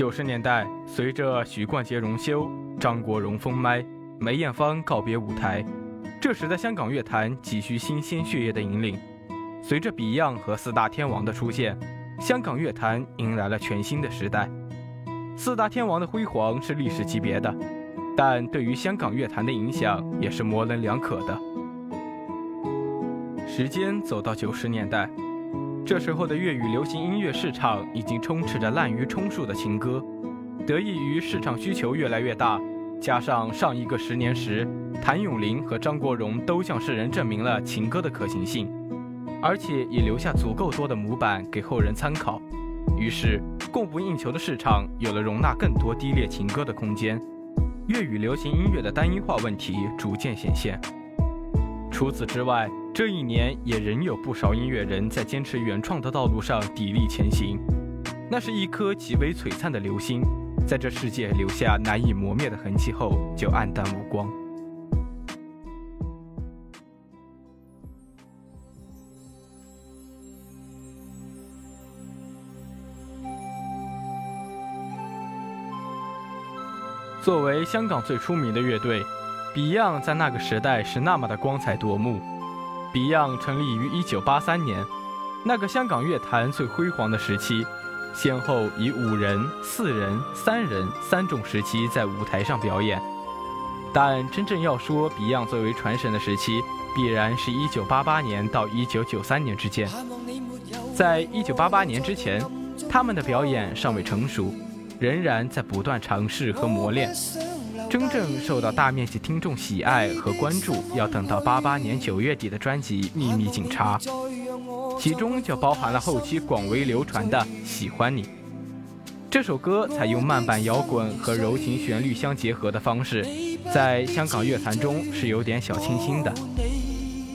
九十年代，随着许冠杰荣休、张国荣封麦、梅艳芳告别舞台，这时的香港乐坛急需新鲜血液的引领。随着 Beyond 和四大天王的出现，香港乐坛迎来了全新的时代。四大天王的辉煌是历史级别的，但对于香港乐坛的影响也是模棱两可的。时间走到九十年代，这时候的粤语流行音乐市场已经充斥着滥竽充数的情歌。得益于市场需求越来越大，加上上一个十年时，谭咏麟和张国荣都向世人证明了情歌的可行性，而且也留下足够多的模板给后人参考。于是，供不应求的市场有了容纳更多低劣情歌的空间，粤语流行音乐的单一化问题逐渐显现。除此之外，这一年也仍有不少音乐人在坚持原创的道路上砥砺前行。那是一颗极为璀璨的流星，在这世界留下难以磨灭的痕迹后，就黯淡无光。作为香港最出名的乐队，Beyond 在那个时代是那么的光彩夺目。Beyond 成立于1983年，那个香港乐坛最辉煌的时期，先后以五人、四人、三人三种时期在舞台上表演。但真正要说 Beyond 最为传神的时期，必然是一九八八年到一九九三年之间。在一九八八年之前，他们的表演尚未成熟。仍然在不断尝试和磨练，真正受到大面积听众喜爱和关注，要等到八八年九月底的专辑《秘密警察》，其中就包含了后期广为流传的《喜欢你》这首歌，采用慢板摇滚和柔情旋律相结合的方式，在香港乐坛中是有点小清新的。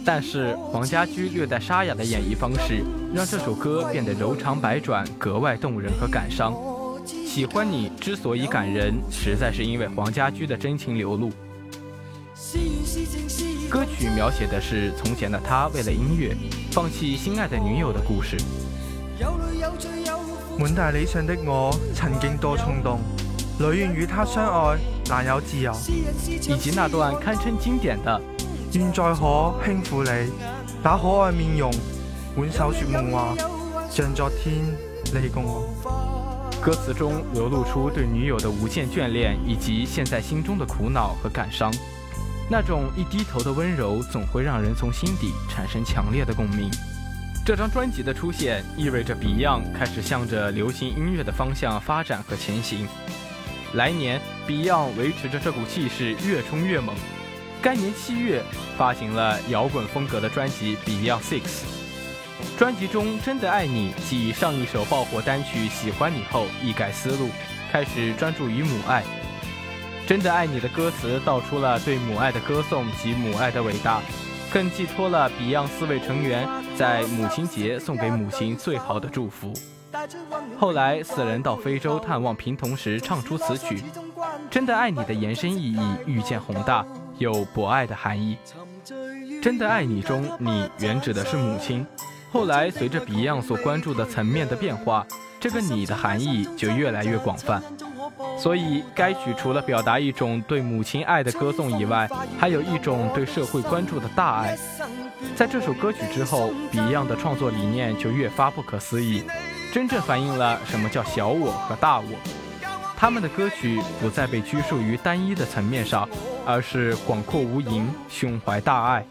但是黄家驹略带沙哑的演绎方式，让这首歌变得柔肠百转，格外动人和感伤。喜欢你之所以感人，实在是因为黄家驹的真情流露。歌曲描写的是从前的他为了音乐放弃心爱的女友的故事。满大理想的我曾经多冲动，女愿与他相爱，但有自由。以及那段堪称经典的，愿在可轻抚你，那可爱面容挽手说梦话，像昨天你共我。歌词中流露出对女友的无限眷恋，以及现在心中的苦恼和感伤。那种一低头的温柔，总会让人从心底产生强烈的共鸣。这张专辑的出现，意味着 Beyond 开始向着流行音乐的方向发展和前行。来年，Beyond 维持着这股气势，越冲越猛。该年七月，发行了摇滚风格的专辑《Beyond Six》。专辑中《真的爱你》继上一首爆火单曲《喜欢你》后，一改思路，开始专注于母爱。《真的爱你》的歌词道出了对母爱的歌颂及母爱的伟大，更寄托了 Beyond 四位成员在母亲节送给母亲最好的祝福。后来四人到非洲探望贫童时，唱出此曲《真的爱你》的延伸意义愈见宏大，有博爱的含义。《真的爱你》中，你原指的是母亲。后来，随着 Beyond 所关注的层面的变化，这个“你”的含义就越来越广泛。所以，该曲除了表达一种对母亲爱的歌颂以外，还有一种对社会关注的大爱。在这首歌曲之后，Beyond 的创作理念就越发不可思议，真正反映了什么叫小我和大我。他们的歌曲不再被拘束于单一的层面上，而是广阔无垠，胸怀大爱。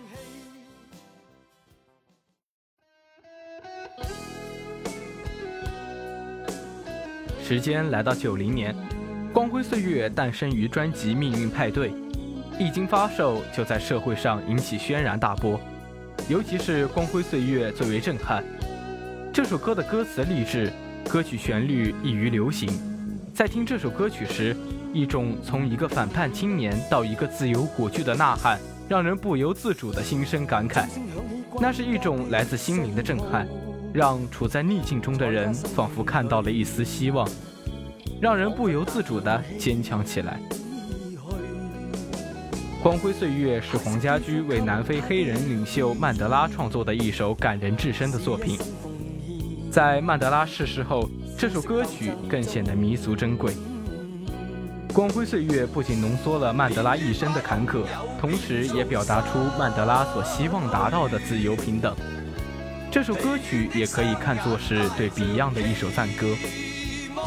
时间来到九零年，《光辉岁月》诞生于专辑《命运派对》，一经发售就在社会上引起轩然大波，尤其是《光辉岁月》最为震撼。这首歌的歌词励志，歌曲旋律易于流行，在听这首歌曲时，一种从一个反叛青年到一个自由果决的呐喊，让人不由自主的心生感慨。那是一种来自心灵的震撼。让处在逆境中的人仿佛看到了一丝希望，让人不由自主地坚强起来。《光辉岁月》是黄家驹为南非黑人领袖曼德拉创作的一首感人至深的作品。在曼德拉逝世后，这这首歌曲更显得弥足珍贵。光辉岁月不仅浓缩了曼德拉一生的坎坷，同时也表达出曼德拉所希望达到的自由平等。这首歌曲也可以看作是对 Beyond 的一首赞歌。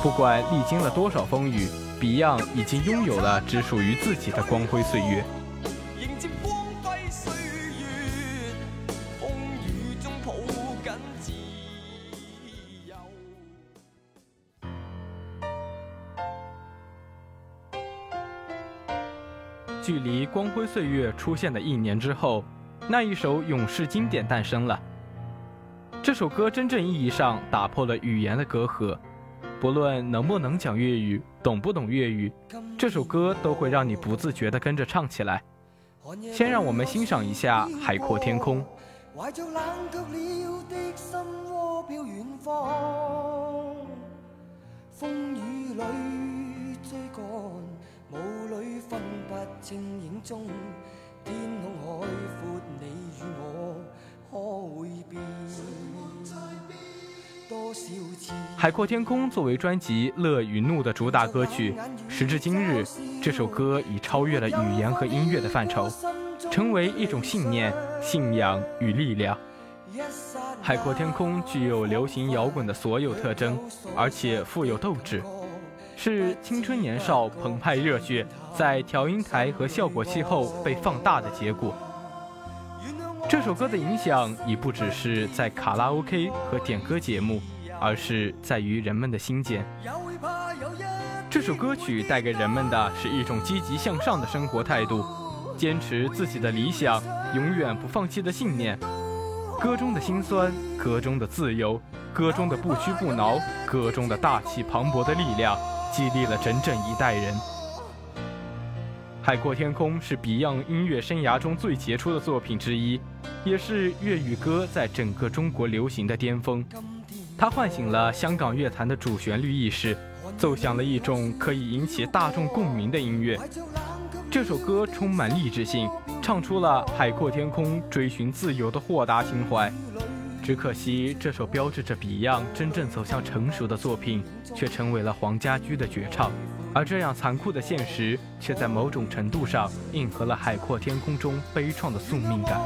不管历经了多少风雨，Beyond 已经拥有了只属于自己的光辉岁月。距离《光辉岁月》出现的一年之后，那一首永世经典诞生了。这首歌真正意义上打破了语言的隔阂，不论能不能讲粤语，懂不懂粤语，这首歌都会让你不自觉地跟着唱起来。先让我们欣赏一下《海阔天空》。情影中，天空海阔，你与我海阔天空作为专辑《乐与怒》的主打歌曲，时至今日，这首歌已超越了语言和音乐的范畴，成为一种信念、信仰与力量。海阔天空具有流行摇滚的所有特征，而且富有斗志。是青春年少澎湃热血，在调音台和效果器后被放大的结果。这首歌的影响已不只是在卡拉 OK 和点歌节目，而是在于人们的心间。这首歌曲带给人们的是一种积极向上的生活态度，坚持自己的理想，永远不放弃的信念。歌中的辛酸，歌中的自由，歌中的不屈不挠，歌中的大气磅礴的力量。激励了整整一代人。《海阔天空》是 Beyond 音乐生涯中最杰出的作品之一，也是粤语歌在整个中国流行的巅峰。它唤醒了香港乐坛的主旋律意识，奏响了一种可以引起大众共鸣的音乐。这首歌充满励志性，唱出了海阔天空、追寻自由的豁达情怀。只可惜，这首标志着 Beyond 真正走向成熟的作品，却成为了黄家驹的绝唱。而这样残酷的现实，却在某种程度上应和了《海阔天空》中悲怆的宿命感。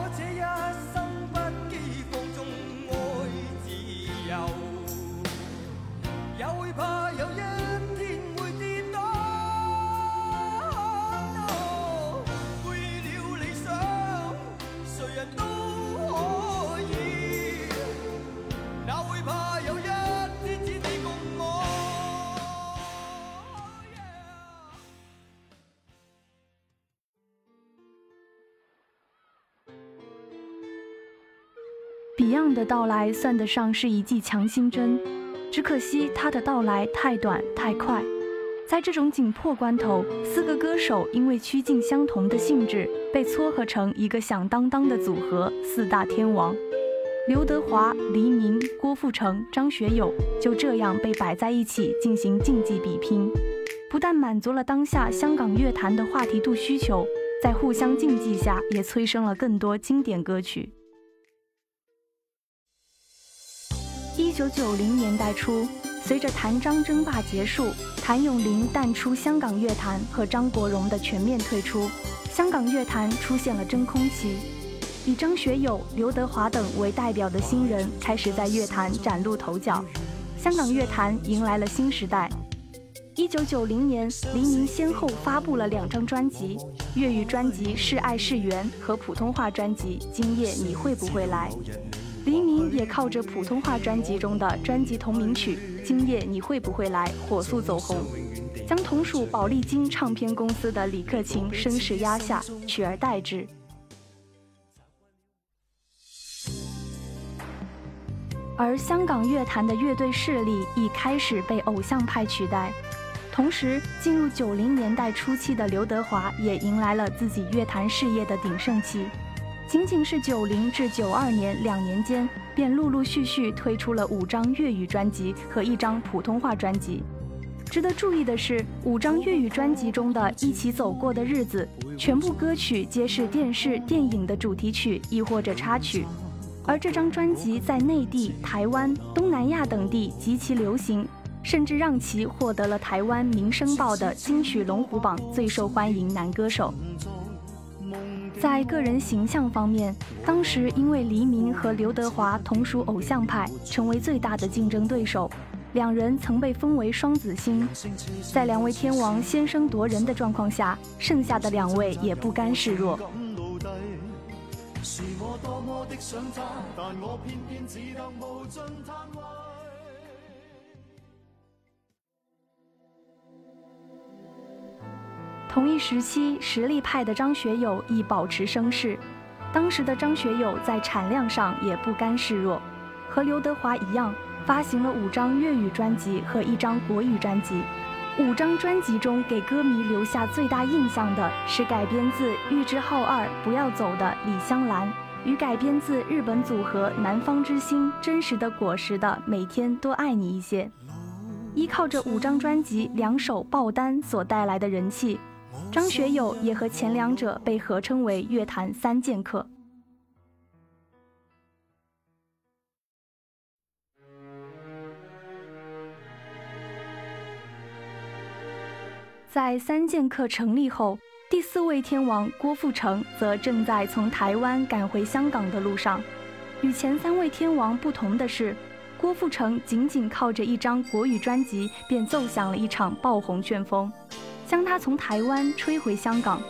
Beyond 的到来算得上是一剂强心针，只可惜他的到来太短太快。在这种紧迫关头，四个歌手因为趋近相同的性质，被撮合成一个响当当的组合——四大天王：刘德华、黎明、郭富城、张学友，就这样被摆在一起进行竞技比拼。不但满足了当下香港乐坛的话题度需求，在互相竞技下，也催生了更多经典歌曲。一九九零年代初，随着谭张争霸结束，谭咏麟淡出香港乐坛和张国荣的全面退出，香港乐坛出现了真空期。以张学友、刘德华等为代表的新人开始在乐坛崭露头角，香港乐坛迎来了新时代。一九九零年，黎明先后发布了两张专辑：粤语专辑《是爱是缘》和普通话专辑《今夜你会不会来》。黎明也靠着普通话专辑中的专辑同名曲《今夜你会不会来》火速走红，将同属宝丽金唱片公司的李克勤声势压下，取而代之。而香港乐坛的乐队势力已开始被偶像派取代，同时进入九零年代初期的刘德华也迎来了自己乐坛事业的鼎盛期。仅仅是九零至九二年两年间，便陆陆续续推出了五张粤语专辑和一张普通话专辑。值得注意的是，五张粤语专辑中的《一起走过的日子》，全部歌曲皆是电视、电影的主题曲，亦或者插曲。而这张专辑在内地、台湾、东南亚等地极其流行，甚至让其获得了台湾《民生报》的金曲龙虎榜最受欢迎男歌手。在个人形象方面，当时因为黎明和刘德华同属偶像派，成为最大的竞争对手。两人曾被封为双子星，在两位天王先声夺人的状况下，剩下的两位也不甘示弱。同一时期，实力派的张学友亦保持声势。当时的张学友在产量上也不甘示弱，和刘德华一样，发行了五张粤语专辑和一张国语专辑。五张专辑中，给歌迷留下最大印象的是改编自玉置浩二《不要走》的《李香兰》，与改编自日本组合南方之星《真实的果实》的《每天多爱你一些》。依靠着五张专辑两首爆单所带来的人气。张学友也和前两者被合称为乐坛三剑客。在三剑客成立后，第四位天王郭富城则正在从台湾赶回香港的路上。与前三位天王不同的是，郭富城仅仅靠着一张国语专辑，便奏响了一场爆红旋风。将他从台湾吹回香港。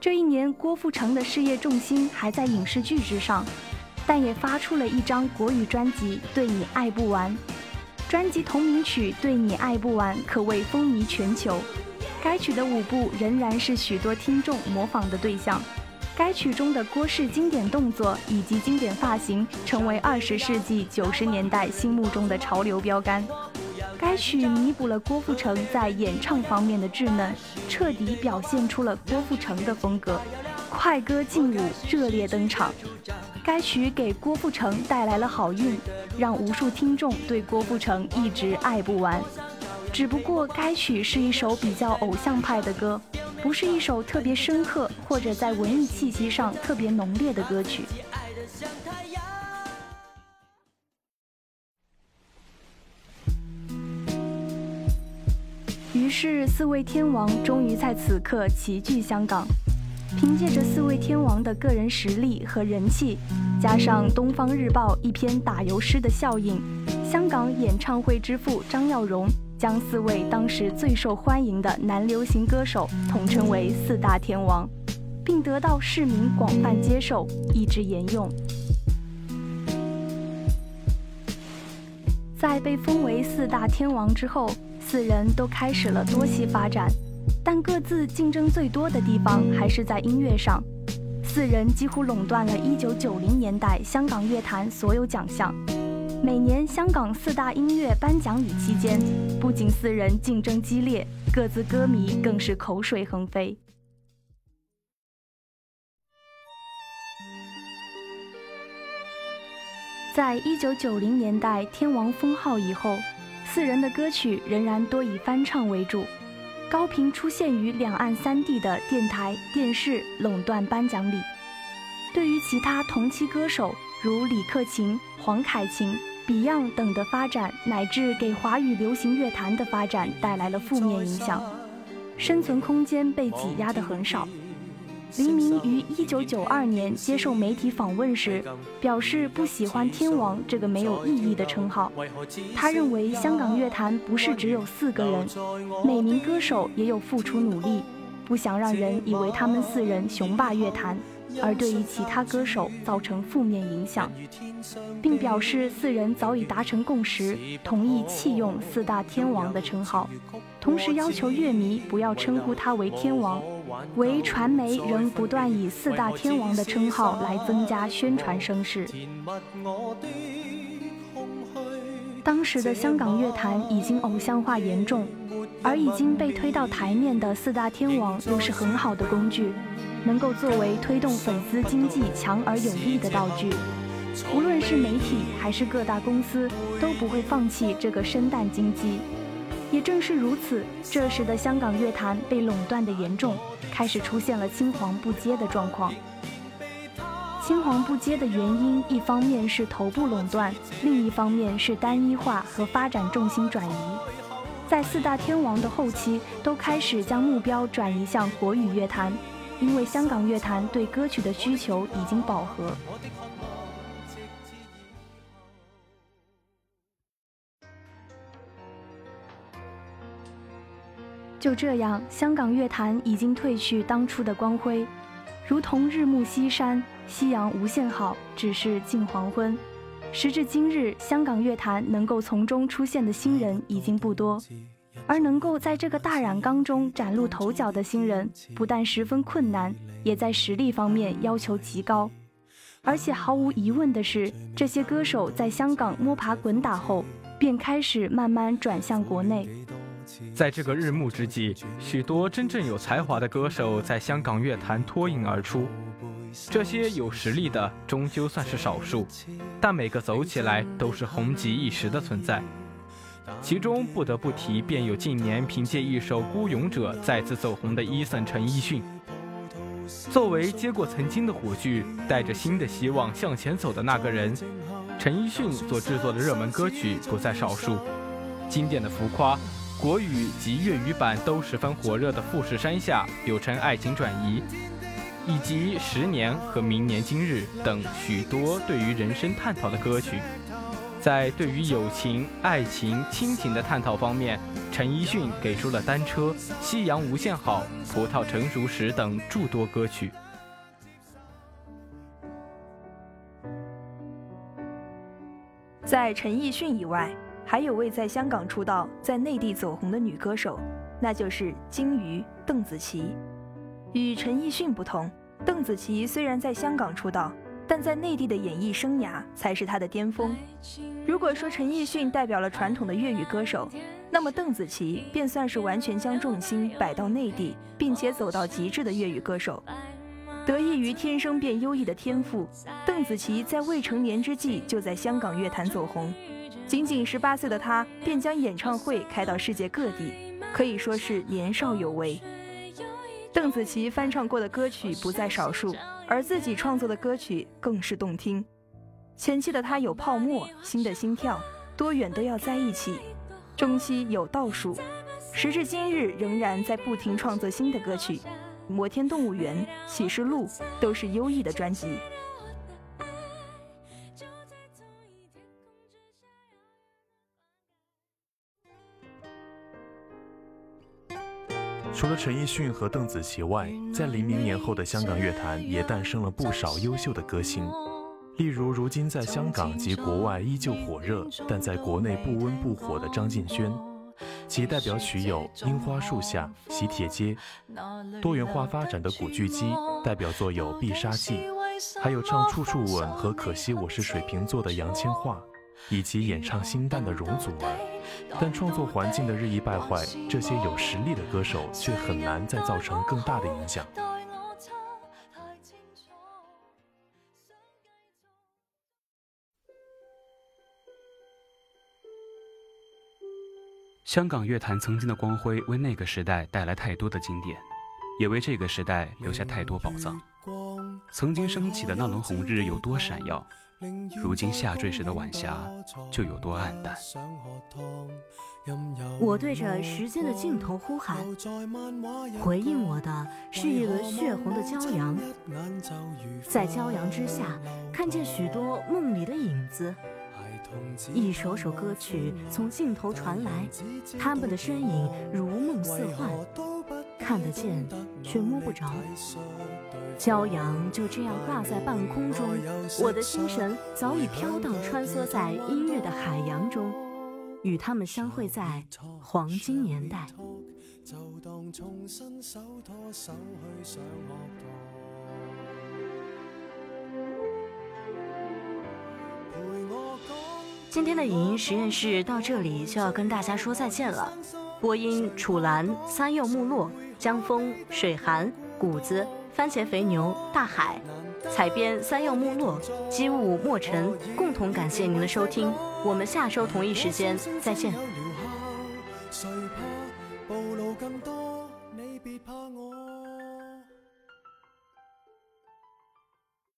这一年，郭富城的事业重心还在影视剧之上，但也发出了一张国语专辑《对你爱不完》。专辑同名曲《对你爱不完》可谓风靡全球。该曲的舞步仍然是许多听众模仿的对象。该曲中的郭氏经典动作以及经典发型，成为二十世纪九十年代心目中的潮流标杆。该曲弥补了郭富城在演唱方面的稚嫩，彻底表现出了郭富城的风格。快歌劲舞热烈登场，该曲给郭富城带来了好运，让无数听众对郭富城一直爱不完。只不过该曲是一首比较偶像派的歌，不是一首特别深刻或者在文艺气息上特别浓烈的歌曲。于是，四位天王终于在此刻齐聚香港。凭借着四位天王的个人实力和人气，加上《东方日报》一篇打油诗的效应，香港演唱会之父张耀荣将四位当时最受欢迎的男流行歌手统称为“四大天王”，并得到市民广泛接受，一直沿用。在被封为四大天王之后。四人都开始了多栖发展，但各自竞争最多的地方还是在音乐上。四人几乎垄断了1990年代香港乐坛所有奖项。每年香港四大音乐颁奖礼期间，不仅四人竞争激烈，各自歌迷更是口水横飞。在1990年代天王封号以后。四人的歌曲仍然多以翻唱为主，高频出现于两岸三地的电台、电视垄断颁奖礼。对于其他同期歌手如李克勤、黄凯芹、Beyond 等的发展，乃至给华语流行乐坛的发展带来了负面影响，生存空间被挤压得很少。黎明于一九九二年接受媒体访问时，表示不喜欢“天王”这个没有意义的称号。他认为香港乐坛不是只有四个人，每名歌手也有付出努力，不想让人以为他们四人雄霸乐坛。而对于其他歌手造成负面影响，并表示四人早已达成共识，同意弃用“四大天王”的称号，同时要求乐迷不要称呼他为“天王”，唯传媒仍不断以“四大天王”的称号来增加宣传声势。当时的香港乐坛已经偶像化严重，而已经被推到台面的“四大天王”又是很好的工具。能够作为推动粉丝经济强而有力的道具，无论是媒体还是各大公司都不会放弃这个生蛋经济。也正是如此，这时的香港乐坛被垄断的严重，开始出现了青黄不接的状况。青黄不接的原因，一方面是头部垄断，另一方面是单一化和发展重心转移。在四大天王的后期，都开始将目标转移向国语乐坛，因为香港乐坛对歌曲的需求已经饱和。就这样，香港乐坛已经褪去当初的光辉，如同日暮西山，夕阳无限好，只是近黄昏。时至今日，香港乐坛能够从中出现的新人已经不多，而能够在这个大染缸中崭露头角的新人，不但十分困难，也在实力方面要求极高。而且毫无疑问的是，这些歌手在香港摸爬滚打后，便开始慢慢转向国内。在这个日暮之际，许多真正有才华的歌手在香港乐坛脱颖而出。这些有实力的终究算是少数，但每个走起来都是红极一时的存在。其中不得不提，便有近年凭借一首《孤勇者》再次走红的伊森陈奕迅。作为接过曾经的火炬，带着新的希望向前走的那个人，陈奕迅所制作的热门歌曲不在少数，经典的《浮夸》。国语及粤语版都十分火热的《富士山下》，又称《爱情转移》，以及《十年》和《明年今日》等许多对于人生探讨的歌曲，在对于友情、爱情、亲情的探讨方面，陈奕迅给出了《单车》《夕阳无限好》《葡萄成熟时》等诸多歌曲。在陈奕迅以外。还有位在香港出道、在内地走红的女歌手，那就是金鱼邓紫棋。与陈奕迅不同，邓紫棋虽然在香港出道，但在内地的演艺生涯才是他的巅峰。如果说陈奕迅代表了传统的粤语歌手，那么邓紫棋便算是完全将重心摆到内地，并且走到极致的粤语歌手。得益于天生便优异的天赋，邓紫棋在未成年之际就在香港乐坛走红。仅仅十八岁的她，便将演唱会开到世界各地，可以说是年少有为。邓紫棋翻唱过的歌曲不在少数，而自己创作的歌曲更是动听。前期的她有泡沫、新的心跳、多远都要在一起，中期有倒数，时至今日仍然在不停创作新的歌曲。摩天动物园、启示录都是优异的专辑。除了陈奕迅和邓紫棋外，在零零年后的香港乐坛也诞生了不少优秀的歌星，例如如今在香港及国外依旧火热，但在国内不温不火的张敬轩。其代表曲有《樱花树下》《喜帖街》，多元化发展的古巨基代表作有《必杀技》，还有唱《处处吻》和《可惜我是水瓶座》的杨千嬅，以及演唱《心淡》的容祖儿。但创作环境的日益败坏，这些有实力的歌手却很难再造成更大的影响。香港乐坛曾经的光辉，为那个时代带来太多的经典，也为这个时代留下太多宝藏。曾经升起的那轮红日有多闪耀？如今下坠时的晚霞就有多暗淡。我对着时间的尽头呼喊，回应我的是一轮血红的骄阳。在骄阳之下，看见许多梦里的影子。一首首歌曲从镜头传来，他们的身影如梦似幻，看得见却摸不着。骄阳就这样挂在半空中，我的心神早已飘荡穿梭在音乐的海洋中，与他们相会在黄金年代。今天的影音实验室到这里就要跟大家说再见了。播音：楚兰、三右木落、江风、水寒、谷子、番茄肥牛、大海。采编：三右木落、机雾墨尘。共同感谢您的收听，我们下周同一时间再见。谁怕暴露更多？你别怕我。